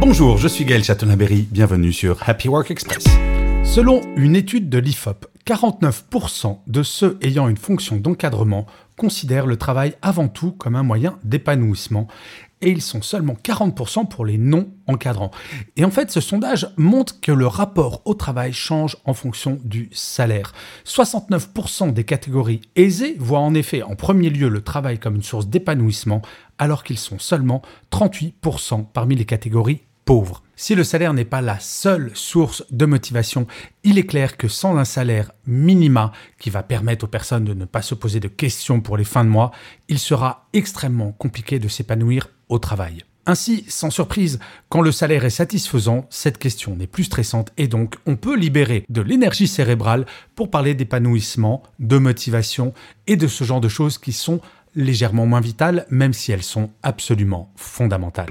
Bonjour, je suis Gaël Chatonaberry, bienvenue sur Happy Work Express. Selon une étude de l'IFOP, 49% de ceux ayant une fonction d'encadrement considèrent le travail avant tout comme un moyen d'épanouissement et ils sont seulement 40% pour les non-encadrants. Et en fait, ce sondage montre que le rapport au travail change en fonction du salaire. 69% des catégories aisées voient en effet en premier lieu le travail comme une source d'épanouissement, alors qu'ils sont seulement 38% parmi les catégories Si le salaire n'est pas la seule source de motivation, il est clair que sans un salaire minima qui va permettre aux personnes de ne pas se poser de questions pour les fins de mois, il sera extrêmement compliqué de s'épanouir au travail. Ainsi, sans surprise, quand le salaire est satisfaisant, cette question n'est plus stressante et donc on peut libérer de l'énergie cérébrale pour parler d'épanouissement, de motivation et de ce genre de choses qui sont légèrement moins vitales, même si elles sont absolument fondamentales.